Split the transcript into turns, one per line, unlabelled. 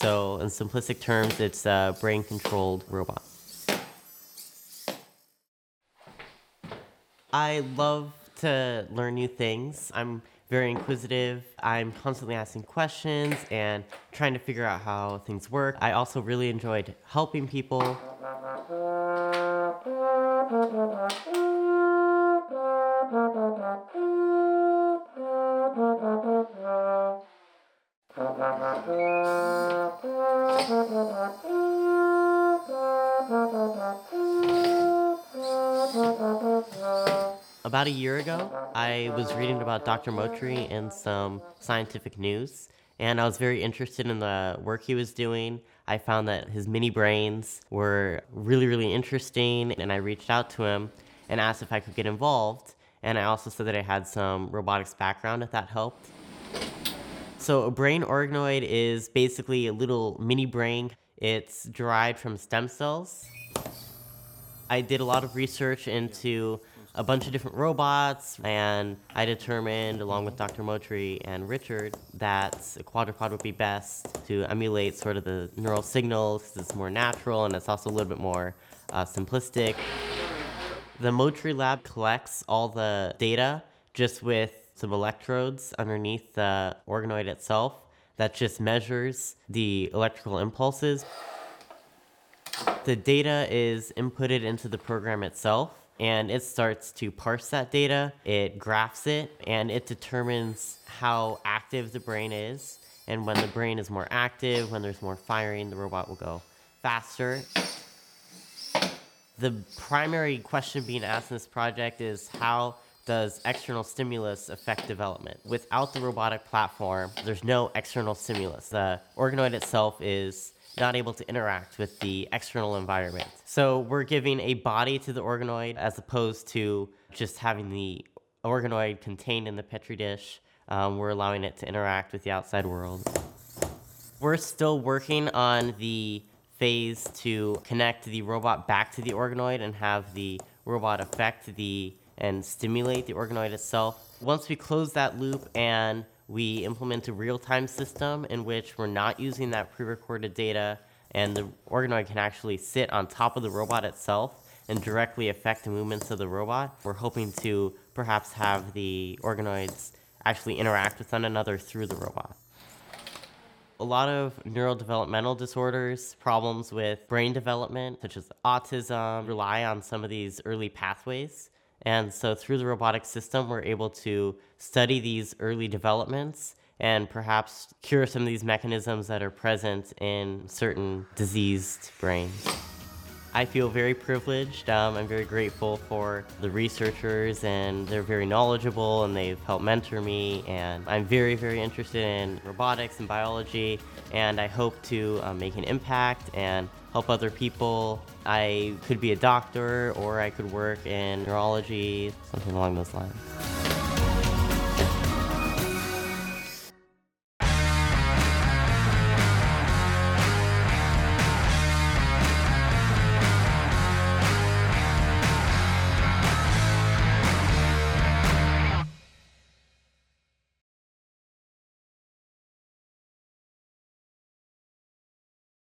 So, in simplistic terms, it's a brain controlled robot. I love to learn new things. I'm very inquisitive. I'm constantly asking questions and trying to figure out how things work. I also really enjoyed helping people. About a year ago, I was reading about Dr. Muotri in some scientific news, and I was very interested in the work he was doing. I found that his mini brains were really, really interesting, and I reached out to him and asked if I could get involved. And I also said that I had some robotics background, if that helped. So, a brain organoid is basically a little mini brain. It's derived from stem cells. I did a lot of research into a bunch of different robots, and I determined, along with Dr. Muotri and Richard, that a quadrupod would be best to emulate sort of the neural signals because it's more natural and it's also a little bit more uh, simplistic. The Muotri lab collects all the data just with some electrodes underneath the organoid itself that just measures the electrical impulses. The data is inputted into the program itself and it starts to parse that data. It graphs it and it determines how active the brain is. And when the brain is more active, when there's more firing, the robot will go faster. The primary question being asked in this project is how does external stimulus affect development? Without the robotic platform, there's no external stimulus. The organoid itself is not able to interact with the external environment. So we're giving a body to the organoid as opposed to just having the organoid contained in the petri dish. Um, we're allowing it to interact with the outside world. We're still working on the phase to connect the robot back to the organoid and have the robot affect the and stimulate the organoid itself. Once we close that loop and we implement a real-time system in which we're not using that pre-recorded data and the organoid can actually sit on top of the robot itself and directly affect the movements of the robot. We're hoping to perhaps have the organoids actually interact with one another through the robot. A lot of neurodevelopmental disorders, problems with brain development, such as autism, rely on some of these early pathways. And so through the robotic system, we're able to study these early developments and perhaps cure some of these mechanisms that are present in certain diseased brains. I feel very privileged. Um, I'm very grateful for the researchers, and they're very knowledgeable and they've helped mentor me. And I'm very, very interested in robotics and biology, and I hope to uh, make an impact and help other people. I could be a doctor or I could work in neurology, something along those lines.